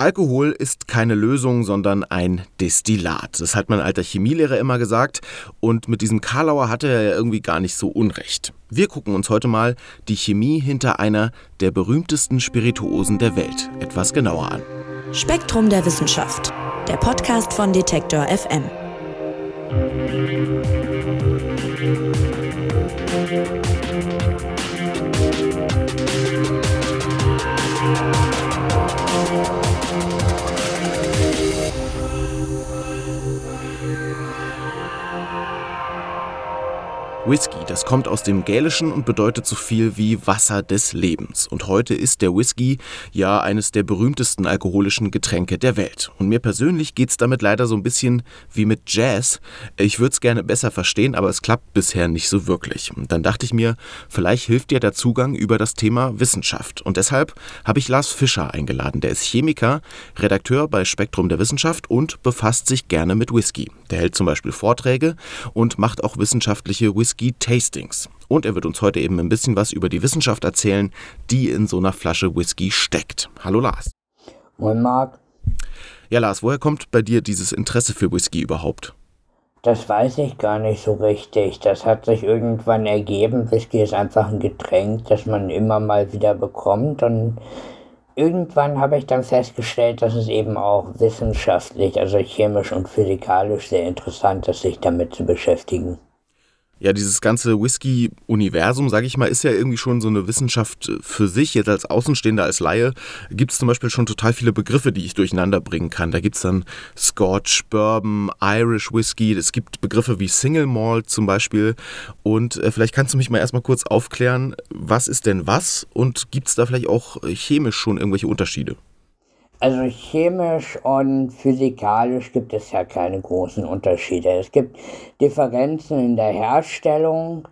Alkohol ist keine Lösung, sondern ein Destillat. Das hat mein alter Chemielehrer immer gesagt. Und mit diesem Karlauer hatte er ja irgendwie gar nicht so unrecht. Wir gucken uns heute mal die Chemie hinter einer der berühmtesten Spirituosen der Welt etwas genauer an. Spektrum der Wissenschaft, der Podcast von Detektor FM. Whisky, das kommt aus dem Gälischen und bedeutet so viel wie Wasser des Lebens. Und heute ist der Whisky ja eines der berühmtesten alkoholischen Getränke der Welt. Und mir persönlich geht es damit leider so ein bisschen wie mit Jazz. Ich würde es gerne besser verstehen, aber es klappt bisher nicht so wirklich. Und dann dachte ich mir, vielleicht hilft dir der Zugang über das Thema Wissenschaft. Und deshalb habe ich Lars Fischer eingeladen. Der ist Chemiker, Redakteur bei Spektrum der Wissenschaft und befasst sich gerne mit Whisky. Der hält zum Beispiel Vorträge und macht auch wissenschaftliche Whisky Whisky-Tastings. Und er wird uns heute eben ein bisschen was über die Wissenschaft erzählen, die in so einer Flasche Whisky steckt. Hallo Lars. Moin Marc. Ja Lars, woher kommt bei dir dieses Interesse für Whisky überhaupt? Das weiß ich gar nicht so richtig. Das hat sich irgendwann ergeben. Whisky ist einfach ein Getränk, das man immer mal wieder bekommt. Und irgendwann habe ich dann festgestellt, dass es eben auch wissenschaftlich, also chemisch und physikalisch sehr interessant ist, sich damit zu beschäftigen ja, dieses ganze Whisky-Universum, sage ich mal, ist ja irgendwie schon so eine Wissenschaft für sich. Jetzt als Außenstehender, als Laie, gibt es zum Beispiel schon total viele Begriffe, die ich durcheinander bringen kann. Da gibt es dann Scotch, Bourbon, Irish Whisky. Es gibt Begriffe wie Single Malt zum Beispiel. Und äh, vielleicht kannst du mich mal erstmal kurz aufklären, was ist denn was und gibt es da vielleicht auch chemisch schon irgendwelche Unterschiede? Also chemisch und physikalisch gibt es ja keine großen Unterschiede. Es gibt Differenzen in der Herstellung.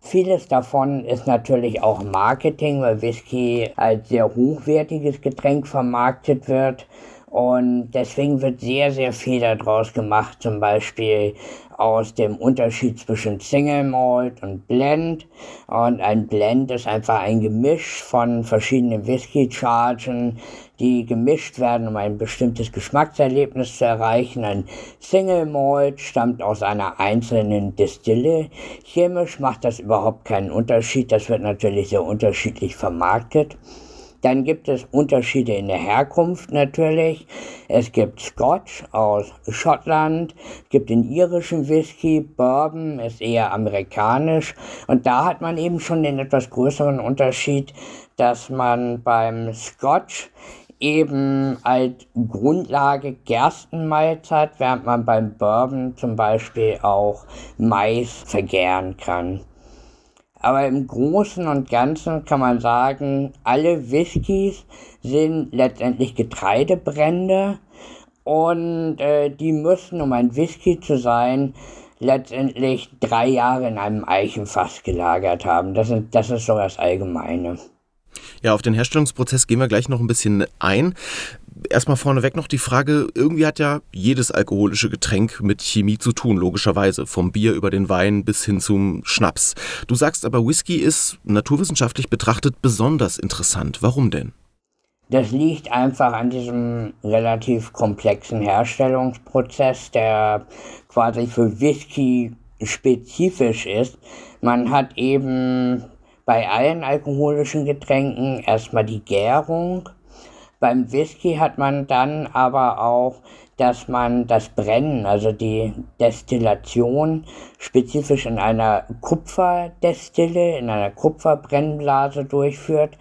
Vieles davon ist natürlich auch Marketing, weil Whisky als sehr hochwertiges Getränk vermarktet wird. Und deswegen wird sehr, sehr viel daraus gemacht, zum Beispiel aus dem Unterschied zwischen Single Malt und Blend. Und ein Blend ist einfach ein Gemisch von verschiedenen Whisky-Chargen, die gemischt werden, um ein bestimmtes Geschmackserlebnis zu erreichen. Ein Single Malt stammt aus einer einzelnen Distille. Chemisch macht das überhaupt keinen Unterschied. Das wird natürlich sehr unterschiedlich vermarktet. Dann gibt es Unterschiede in der Herkunft natürlich. Es gibt Scotch aus Schottland, es gibt den irischen Whisky, Bourbon ist eher amerikanisch. Und da hat man eben schon den etwas größeren Unterschied, dass man beim Scotch eben als Grundlage Gerstenmalz hat, während man beim Bourbon zum Beispiel auch Mais vergären kann. Aber im Großen und Ganzen kann man sagen, alle Whiskys sind letztendlich Getreidebrände und äh, die müssen, um ein Whisky zu sein, letztendlich drei Jahre in einem Eichenfass gelagert haben. Das ist, das ist so das Allgemeine. Ja, auf den Herstellungsprozess gehen wir gleich noch ein bisschen ein. Erstmal vorneweg noch die Frage, irgendwie hat ja jedes alkoholische Getränk mit Chemie zu tun, logischerweise. Vom Bier über den Wein bis hin zum Schnaps. Du sagst aber, Whisky ist naturwissenschaftlich betrachtet besonders interessant. Warum denn? Das liegt einfach an diesem relativ komplexen Herstellungsprozess, der quasi für Whisky spezifisch ist. Man hat eben bei allen alkoholischen Getränken erstmal die Gärung. Beim Whisky hat man dann aber auch, dass man das Brennen, also die Destillation, spezifisch in einer Kupferdestille, in einer Kupferbrennblase durchführt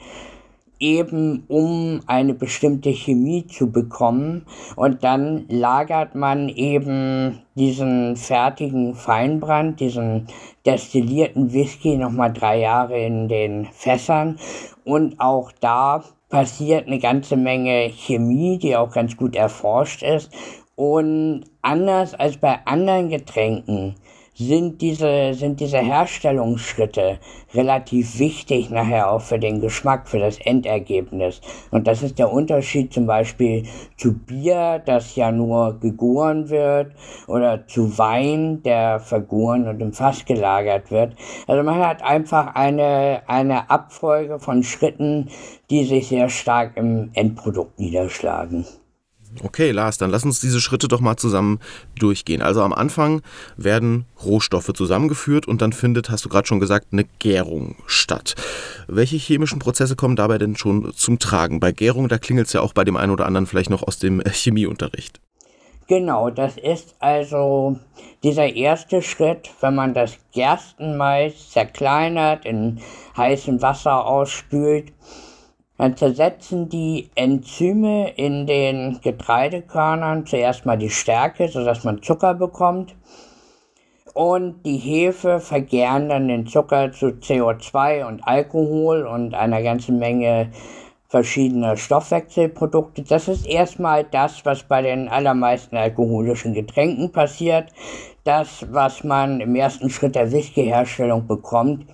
eben um eine bestimmte Chemie zu bekommen. Und dann lagert man eben diesen fertigen Feinbrand, diesen destillierten Whisky nochmal drei Jahre in den Fässern. Und auch da passiert eine ganze Menge Chemie, die auch ganz gut erforscht ist. Und anders als bei anderen Getränken sind diese, sind diese Herstellungsschritte relativ wichtig nachher auch für den Geschmack, für das Endergebnis. Und das ist der Unterschied zum Beispiel zu Bier, das ja nur gegoren wird, oder zu Wein, der vergoren und im Fass gelagert wird. Also man hat einfach eine, eine Abfolge von Schritten, die sich sehr stark im Endprodukt niederschlagen. Okay, Lars, dann lass uns diese Schritte doch mal zusammen durchgehen. Also am Anfang werden Rohstoffe zusammengeführt und dann findet, hast du gerade schon gesagt, eine Gärung statt. Welche chemischen Prozesse kommen dabei denn schon zum Tragen? Bei Gärung, da klingelt es ja auch bei dem einen oder anderen vielleicht noch aus dem Chemieunterricht. Genau, das ist also dieser erste Schritt, wenn man das Gerstenmais zerkleinert, in heißem Wasser ausspült dann zersetzen die Enzyme in den Getreidekörnern zuerst mal die Stärke, sodass man Zucker bekommt. Und die Hefe vergären dann den Zucker zu CO2 und Alkohol und einer ganzen Menge verschiedener Stoffwechselprodukte. Das ist erstmal das, was bei den allermeisten alkoholischen Getränken passiert. Das, was man im ersten Schritt der Whiskyherstellung bekommt,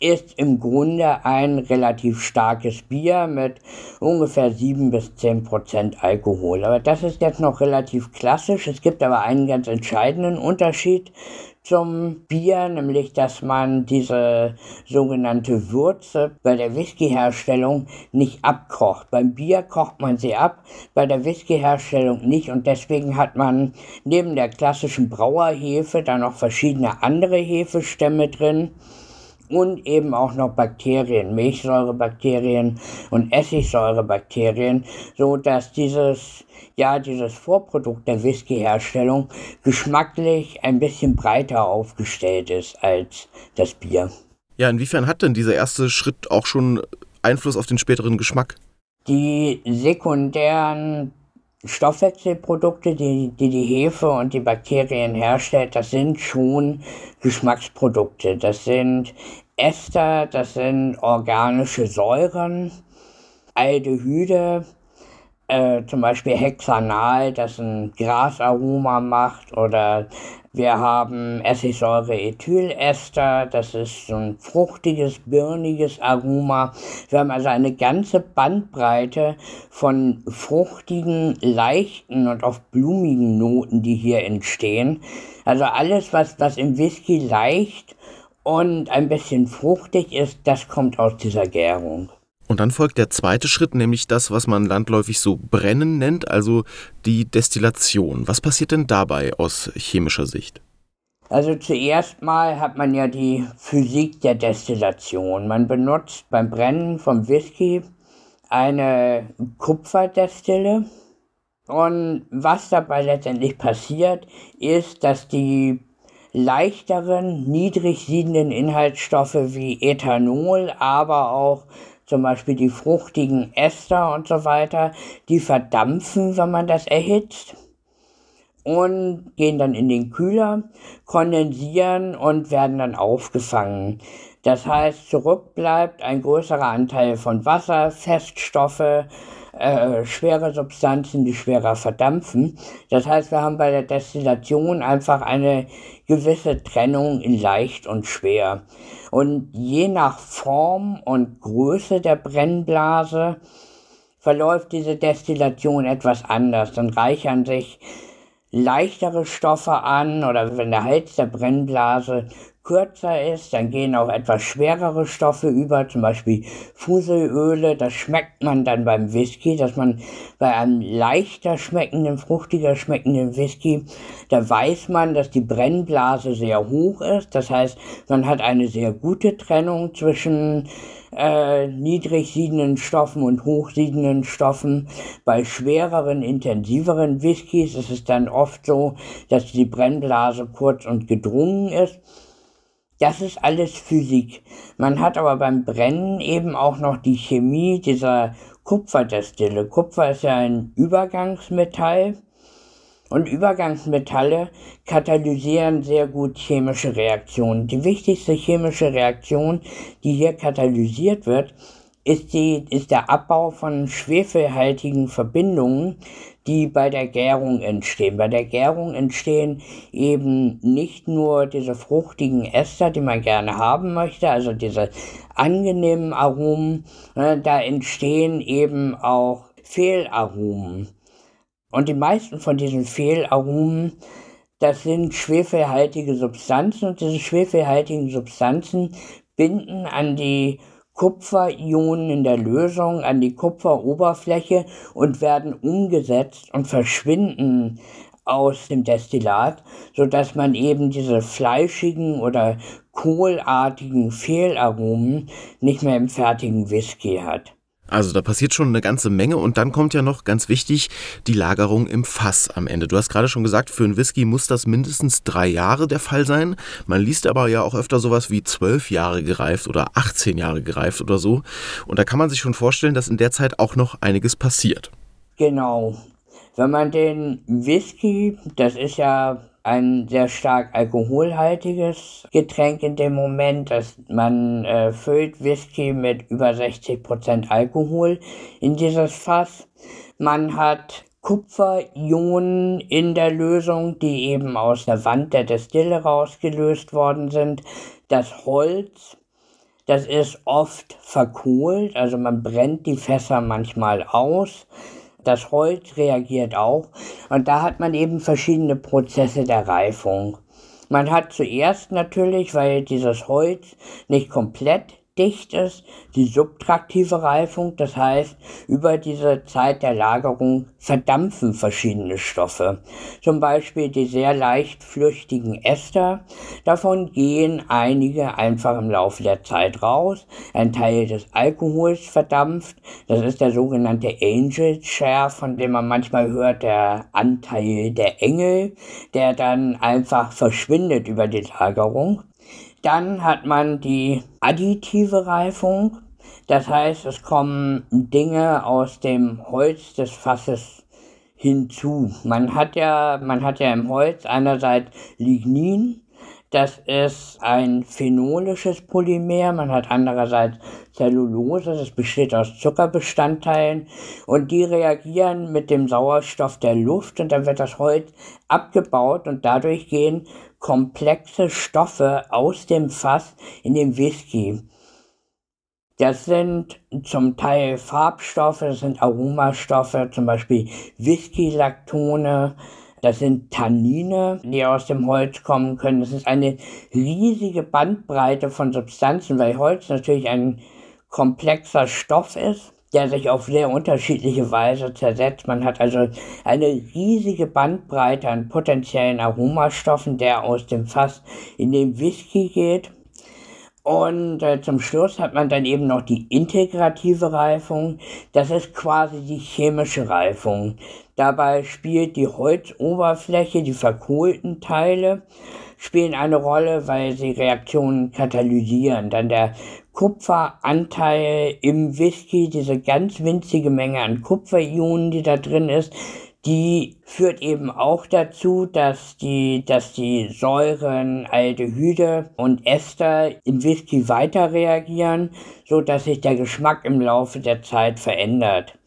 ist im Grunde ein relativ starkes Bier mit ungefähr 7 bis 10 Prozent Alkohol. Aber das ist jetzt noch relativ klassisch. Es gibt aber einen ganz entscheidenden Unterschied zum Bier, nämlich dass man diese sogenannte Würze bei der Whiskyherstellung nicht abkocht. Beim Bier kocht man sie ab, bei der Whiskyherstellung nicht und deswegen hat man neben der klassischen Brauerhefe da noch verschiedene andere Hefestämme drin und eben auch noch Bakterien, Milchsäurebakterien und Essigsäurebakterien, so dass dieses ja dieses Vorprodukt der Whiskyherstellung geschmacklich ein bisschen breiter aufgestellt ist als das Bier. Ja, inwiefern hat denn dieser erste Schritt auch schon Einfluss auf den späteren Geschmack? Die sekundären Stoffwechselprodukte, die, die die Hefe und die Bakterien herstellt, das sind schon Geschmacksprodukte. Das sind Ester, das sind organische Säuren, Aldehyde, äh, zum Beispiel Hexanal, das ein Grasaroma macht, oder wir haben Essigsäure-Ethylester, das ist so ein fruchtiges, birniges Aroma. Wir haben also eine ganze Bandbreite von fruchtigen, leichten und auch blumigen Noten, die hier entstehen. Also alles, was, was im Whisky leicht und ein bisschen fruchtig ist, das kommt aus dieser Gärung. Und dann folgt der zweite Schritt, nämlich das, was man landläufig so Brennen nennt, also die Destillation. Was passiert denn dabei aus chemischer Sicht? Also zuerst mal hat man ja die Physik der Destillation. Man benutzt beim Brennen vom Whisky eine Kupferdestille. Und was dabei letztendlich passiert, ist, dass die leichteren, niedrig siedenden Inhaltsstoffe wie Ethanol, aber auch zum Beispiel die fruchtigen Ester und so weiter, die verdampfen, wenn man das erhitzt und gehen dann in den Kühler, kondensieren und werden dann aufgefangen. Das heißt, zurück bleibt ein größerer Anteil von Wasser, Feststoffe, äh, schwere Substanzen, die schwerer verdampfen. Das heißt, wir haben bei der Destillation einfach eine gewisse Trennung in leicht und schwer. Und je nach Form und Größe der Brennblase verläuft diese Destillation etwas anders. Dann reichern sich leichtere Stoffe an oder wenn der Hals der Brennblase kürzer ist, dann gehen auch etwas schwerere Stoffe über, zum Beispiel Fuselöle. Das schmeckt man dann beim Whisky, dass man bei einem leichter schmeckenden, fruchtiger schmeckenden Whisky, da weiß man, dass die Brennblase sehr hoch ist. Das heißt, man hat eine sehr gute Trennung zwischen äh, niedrig siedenden Stoffen und hochsiedenden Stoffen. Bei schwereren, intensiveren Whiskys ist es dann oft so, dass die Brennblase kurz und gedrungen ist. Das ist alles Physik. Man hat aber beim Brennen eben auch noch die Chemie dieser Kupferdestille. Kupfer ist ja ein Übergangsmetall und Übergangsmetalle katalysieren sehr gut chemische Reaktionen. Die wichtigste chemische Reaktion, die hier katalysiert wird, ist, die, ist der Abbau von schwefelhaltigen Verbindungen, die bei der Gärung entstehen. Bei der Gärung entstehen eben nicht nur diese fruchtigen Ester, die man gerne haben möchte, also diese angenehmen Aromen, äh, da entstehen eben auch Fehlaromen. Und die meisten von diesen Fehlaromen, das sind schwefelhaltige Substanzen und diese schwefelhaltigen Substanzen binden an die Kupferionen in der Lösung an die Kupferoberfläche und werden umgesetzt und verschwinden aus dem Destillat, so dass man eben diese fleischigen oder kohlartigen Fehlaromen nicht mehr im fertigen Whisky hat. Also da passiert schon eine ganze Menge und dann kommt ja noch ganz wichtig die Lagerung im Fass am Ende. Du hast gerade schon gesagt, für einen Whisky muss das mindestens drei Jahre der Fall sein. Man liest aber ja auch öfter sowas wie zwölf Jahre gereift oder 18 Jahre gereift oder so. Und da kann man sich schon vorstellen, dass in der Zeit auch noch einiges passiert. Genau. Wenn man den Whisky, das ist ja ein sehr stark alkoholhaltiges Getränk in dem Moment, dass man äh, füllt Whisky mit über 60% Alkohol in dieses Fass. Man hat Kupferionen in der Lösung, die eben aus der Wand der Destille rausgelöst worden sind. Das Holz, das ist oft verkohlt, also man brennt die Fässer manchmal aus. Das Holz reagiert auch und da hat man eben verschiedene Prozesse der Reifung. Man hat zuerst natürlich, weil dieses Holz nicht komplett dicht ist, die subtraktive Reifung, das heißt, über diese Zeit der Lagerung verdampfen verschiedene Stoffe. Zum Beispiel die sehr leicht flüchtigen Ester. Davon gehen einige einfach im Laufe der Zeit raus. Ein Teil des Alkohols verdampft. Das ist der sogenannte Angel Share, von dem man manchmal hört, der Anteil der Engel, der dann einfach verschwindet über die Lagerung. Dann hat man die additive Reifung. Das heißt, es kommen Dinge aus dem Holz des Fasses hinzu. Man hat ja, man hat ja im Holz einerseits Lignin, das ist ein phenolisches Polymer. Man hat andererseits Zellulose, das besteht aus Zuckerbestandteilen und die reagieren mit dem Sauerstoff der Luft und dann wird das Holz abgebaut und dadurch gehen komplexe Stoffe aus dem Fass in den Whisky. Das sind zum Teil Farbstoffe, das sind Aromastoffe, zum Beispiel Whisky-Laktone, das sind Tannine, die aus dem Holz kommen können. Das ist eine riesige Bandbreite von Substanzen, weil Holz natürlich ein komplexer Stoff ist der sich auf sehr unterschiedliche Weise zersetzt. Man hat also eine riesige Bandbreite an potenziellen Aromastoffen, der aus dem Fass in den Whisky geht. Und äh, zum Schluss hat man dann eben noch die integrative Reifung. Das ist quasi die chemische Reifung. Dabei spielt die Holzoberfläche, die verkohlten Teile, spielen eine Rolle, weil sie Reaktionen katalysieren. Dann der Kupferanteil im Whisky, diese ganz winzige Menge an Kupferionen, die da drin ist, die führt eben auch dazu, dass die, dass die Säuren, Aldehyde und Ester im Whisky weiter reagieren, so dass sich der Geschmack im Laufe der Zeit verändert.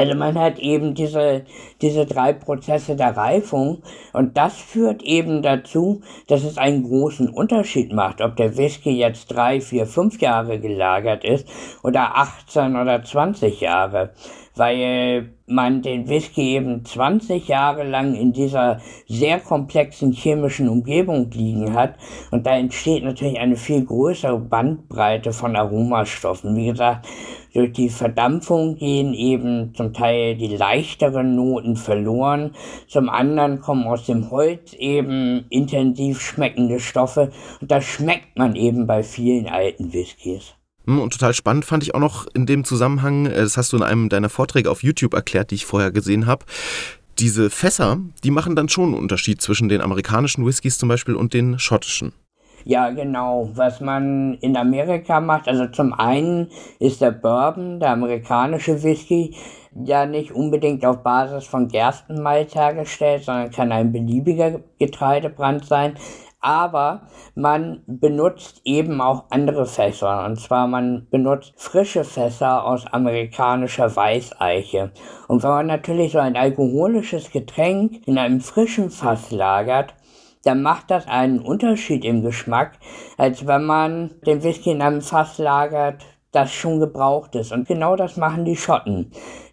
Also man hat eben diese, diese drei Prozesse der Reifung und das führt eben dazu, dass es einen großen Unterschied macht, ob der Whisky jetzt drei, vier, fünf Jahre gelagert ist oder 18 oder 20 Jahre, weil man den Whisky eben 20 Jahre lang in dieser sehr komplexen chemischen Umgebung liegen hat und da entsteht natürlich eine viel größere Bandbreite von Aromastoffen. Wie gesagt, durch die Verdampfung gehen eben zum Teil die leichteren Noten verloren. Zum anderen kommen aus dem Holz eben intensiv schmeckende Stoffe. Und das schmeckt man eben bei vielen alten Whiskys. Hm, und total spannend fand ich auch noch in dem Zusammenhang, äh, das hast du in einem deiner Vorträge auf YouTube erklärt, die ich vorher gesehen habe. Diese Fässer, die machen dann schon einen Unterschied zwischen den amerikanischen Whiskys zum Beispiel und den schottischen. Ja, genau. Was man in Amerika macht, also zum einen ist der Bourbon, der amerikanische Whisky, ja nicht unbedingt auf Basis von Gerstenmalz hergestellt, sondern kann ein beliebiger Getreidebrand sein. Aber man benutzt eben auch andere Fässer. Und zwar man benutzt frische Fässer aus amerikanischer Weißeiche. Und wenn man natürlich so ein alkoholisches Getränk in einem frischen Fass lagert, dann macht das einen Unterschied im Geschmack, als wenn man den Whisky in einem Fass lagert, das schon gebraucht ist. Und genau das machen die Schotten.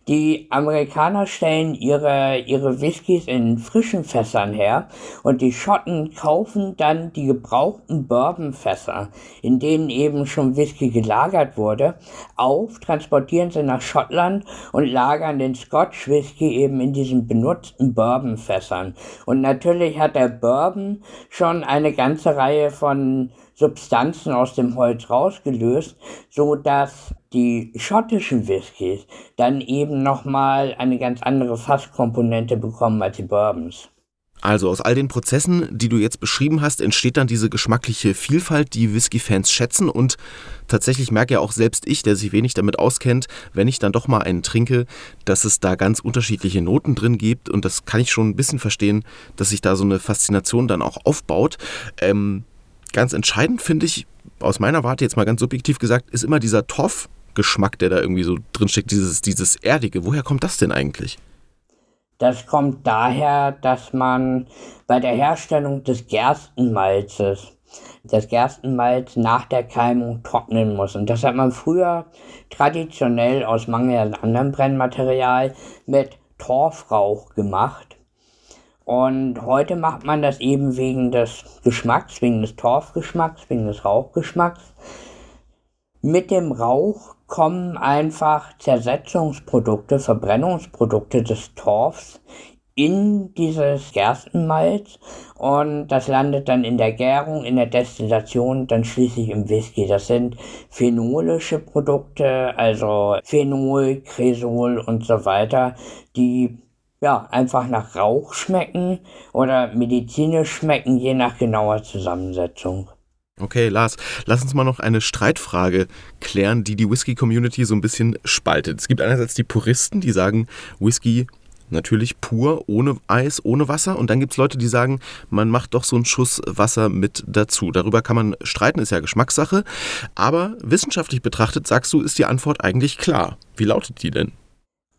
Die Amerikaner stellen ihre, ihre Whiskys in frischen Fässern her und die Schotten kaufen dann die gebrauchten Bourbonfässer, in denen eben schon Whisky gelagert wurde, auf, transportieren sie nach Schottland und lagern den Scotch Whisky eben in diesen benutzten Bourbonfässern. Und natürlich hat der Bourbon schon eine ganze Reihe von Substanzen aus dem Holz rausgelöst, so dass die schottischen Whiskys dann eben nochmal eine ganz andere Fasskomponente bekommen als die Bourbons. Also aus all den Prozessen, die du jetzt beschrieben hast, entsteht dann diese geschmackliche Vielfalt, die Whisky-Fans schätzen. Und tatsächlich merke ja auch selbst ich, der sich wenig damit auskennt, wenn ich dann doch mal einen trinke, dass es da ganz unterschiedliche Noten drin gibt. Und das kann ich schon ein bisschen verstehen, dass sich da so eine Faszination dann auch aufbaut. Ähm, ganz entscheidend finde ich, aus meiner Warte jetzt mal ganz subjektiv gesagt, ist immer dieser Torf-Geschmack, der da irgendwie so drinsteckt, dieses, dieses Erdige. Woher kommt das denn eigentlich? Das kommt daher, dass man bei der Herstellung des Gerstenmalzes das Gerstenmalz nach der Keimung trocknen muss. Und das hat man früher traditionell aus Mangel an anderem Brennmaterial mit Torfrauch gemacht. Und heute macht man das eben wegen des Geschmacks, wegen des Torfgeschmacks, wegen des Rauchgeschmacks. Mit dem Rauch kommen einfach Zersetzungsprodukte, Verbrennungsprodukte des Torfs in dieses Gerstenmalz und das landet dann in der Gärung, in der Destillation, dann schließlich im Whisky. Das sind phenolische Produkte, also Phenol, Cresol und so weiter, die ja, einfach nach Rauch schmecken oder medizinisch schmecken, je nach genauer Zusammensetzung. Okay, Lars, lass uns mal noch eine Streitfrage klären, die die Whisky-Community so ein bisschen spaltet. Es gibt einerseits die Puristen, die sagen, Whisky natürlich pur, ohne Eis, ohne Wasser. Und dann gibt es Leute, die sagen, man macht doch so einen Schuss Wasser mit dazu. Darüber kann man streiten, ist ja Geschmackssache. Aber wissenschaftlich betrachtet, sagst du, ist die Antwort eigentlich klar. Wie lautet die denn?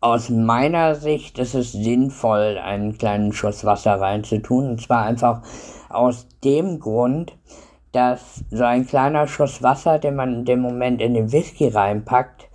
Aus meiner Sicht ist es sinnvoll, einen kleinen Schuss Wasser reinzutun. Und zwar einfach aus dem Grund, dass so ein kleiner Schuss Wasser, den man in dem Moment in den Whisky reinpackt,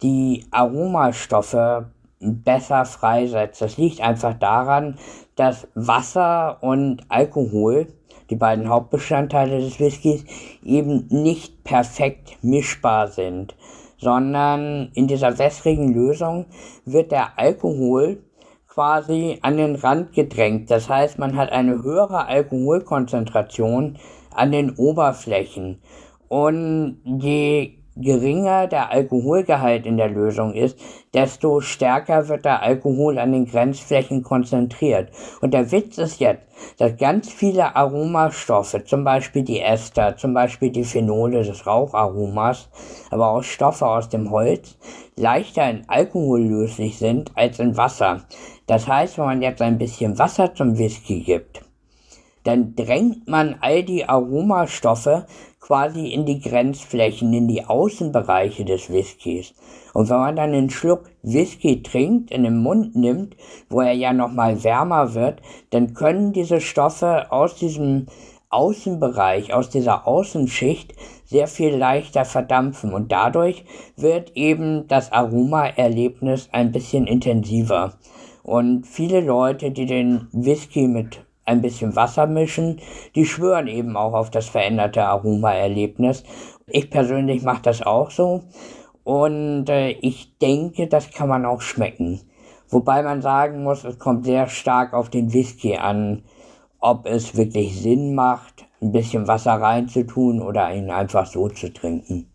die Aromastoffe besser freisetzt. Das liegt einfach daran, dass Wasser und Alkohol, die beiden Hauptbestandteile des Whiskys, eben nicht perfekt mischbar sind sondern in dieser wässrigen Lösung wird der Alkohol quasi an den Rand gedrängt. Das heißt, man hat eine höhere Alkoholkonzentration an den Oberflächen. Und je geringer der Alkoholgehalt in der Lösung ist, desto stärker wird der Alkohol an den Grenzflächen konzentriert. Und der Witz ist jetzt, dass ganz viele Aromastoffe, zum Beispiel die Ester, zum Beispiel die Phenole des Raucharomas, aber auch Stoffe aus dem Holz, leichter in Alkohol löslich sind als in Wasser. Das heißt, wenn man jetzt ein bisschen Wasser zum Whisky gibt, dann drängt man all die Aromastoffe quasi in die Grenzflächen, in die Außenbereiche des Whiskys. Und wenn man dann einen Schluck Whisky trinkt, in den Mund nimmt, wo er ja nochmal wärmer wird, dann können diese Stoffe aus diesem Außenbereich, aus dieser Außenschicht sehr viel leichter verdampfen und dadurch wird eben das Aromaerlebnis ein bisschen intensiver. Und viele Leute, die den Whisky mit ein bisschen Wasser mischen. Die schwören eben auch auf das veränderte Aromaerlebnis. Ich persönlich mache das auch so. Und äh, ich denke, das kann man auch schmecken. Wobei man sagen muss, es kommt sehr stark auf den Whisky an, ob es wirklich Sinn macht, ein bisschen Wasser reinzutun oder ihn einfach so zu trinken.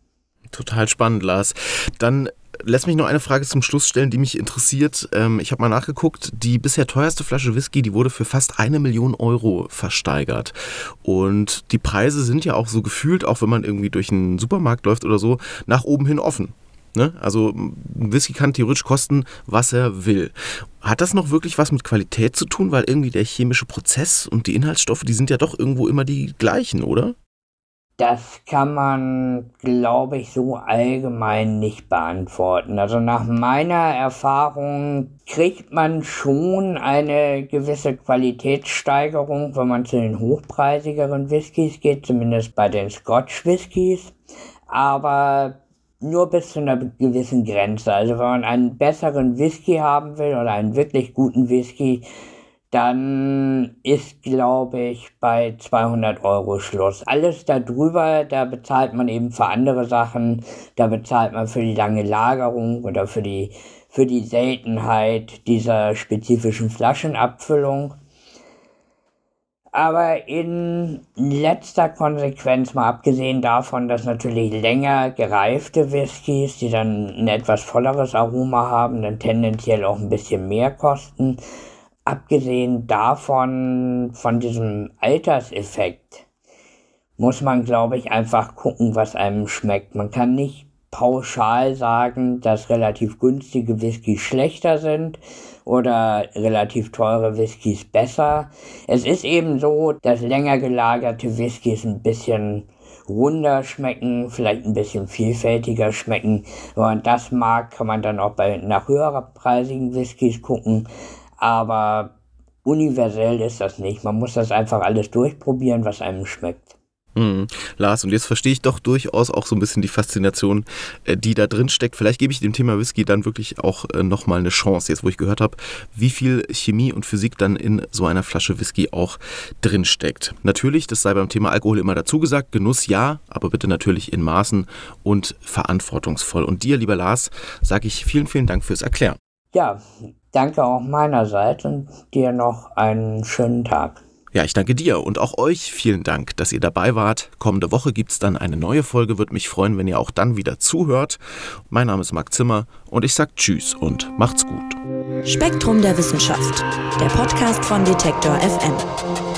Total spannend, Lars. Dann Lass mich noch eine Frage zum Schluss stellen, die mich interessiert. Ähm, ich habe mal nachgeguckt, die bisher teuerste Flasche Whisky, die wurde für fast eine Million Euro versteigert. Und die Preise sind ja auch so gefühlt, auch wenn man irgendwie durch einen Supermarkt läuft oder so, nach oben hin offen. Ne? Also Whisky kann theoretisch kosten, was er will. Hat das noch wirklich was mit Qualität zu tun? Weil irgendwie der chemische Prozess und die Inhaltsstoffe, die sind ja doch irgendwo immer die gleichen, oder? Das kann man, glaube ich, so allgemein nicht beantworten. Also nach meiner Erfahrung kriegt man schon eine gewisse Qualitätssteigerung, wenn man zu den hochpreisigeren Whiskys geht, zumindest bei den Scotch Whiskys. Aber nur bis zu einer gewissen Grenze. Also wenn man einen besseren Whisky haben will oder einen wirklich guten Whisky, dann ist, glaube ich, bei 200 Euro Schluss. Alles darüber, da bezahlt man eben für andere Sachen. Da bezahlt man für die lange Lagerung oder für die, für die Seltenheit dieser spezifischen Flaschenabfüllung. Aber in letzter Konsequenz, mal abgesehen davon, dass natürlich länger gereifte Whiskys, die dann ein etwas volleres Aroma haben, dann tendenziell auch ein bisschen mehr kosten, abgesehen davon, von diesem Alterseffekt, muss man, glaube ich, einfach gucken, was einem schmeckt. Man kann nicht pauschal sagen, dass relativ günstige Whiskys schlechter sind oder relativ teure Whiskys besser. Es ist eben so, dass länger gelagerte Whiskys ein bisschen runder schmecken, vielleicht ein bisschen vielfältiger schmecken. Wenn man das mag, kann man dann auch bei nach höherpreisigen Whiskys gucken. Aber universell ist das nicht. Man muss das einfach alles durchprobieren, was einem schmeckt. Mhm. Lars, und jetzt verstehe ich doch durchaus auch so ein bisschen die Faszination, äh, die da drin steckt. Vielleicht gebe ich dem Thema Whisky dann wirklich auch äh, nochmal eine Chance, jetzt wo ich gehört habe, wie viel Chemie und Physik dann in so einer Flasche Whisky auch drin steckt. Natürlich, das sei beim Thema Alkohol immer dazu gesagt, Genuss ja, aber bitte natürlich in Maßen und verantwortungsvoll. Und dir, lieber Lars, sage ich vielen, vielen Dank fürs Erklären. Ja, danke auch meinerseits und dir noch einen schönen Tag. Ja, ich danke dir und auch euch vielen Dank, dass ihr dabei wart. Kommende Woche gibt es dann eine neue Folge. Würde mich freuen, wenn ihr auch dann wieder zuhört. Mein Name ist Marc Zimmer und ich sage Tschüss und macht's gut. Spektrum der Wissenschaft, der Podcast von Detektor FM.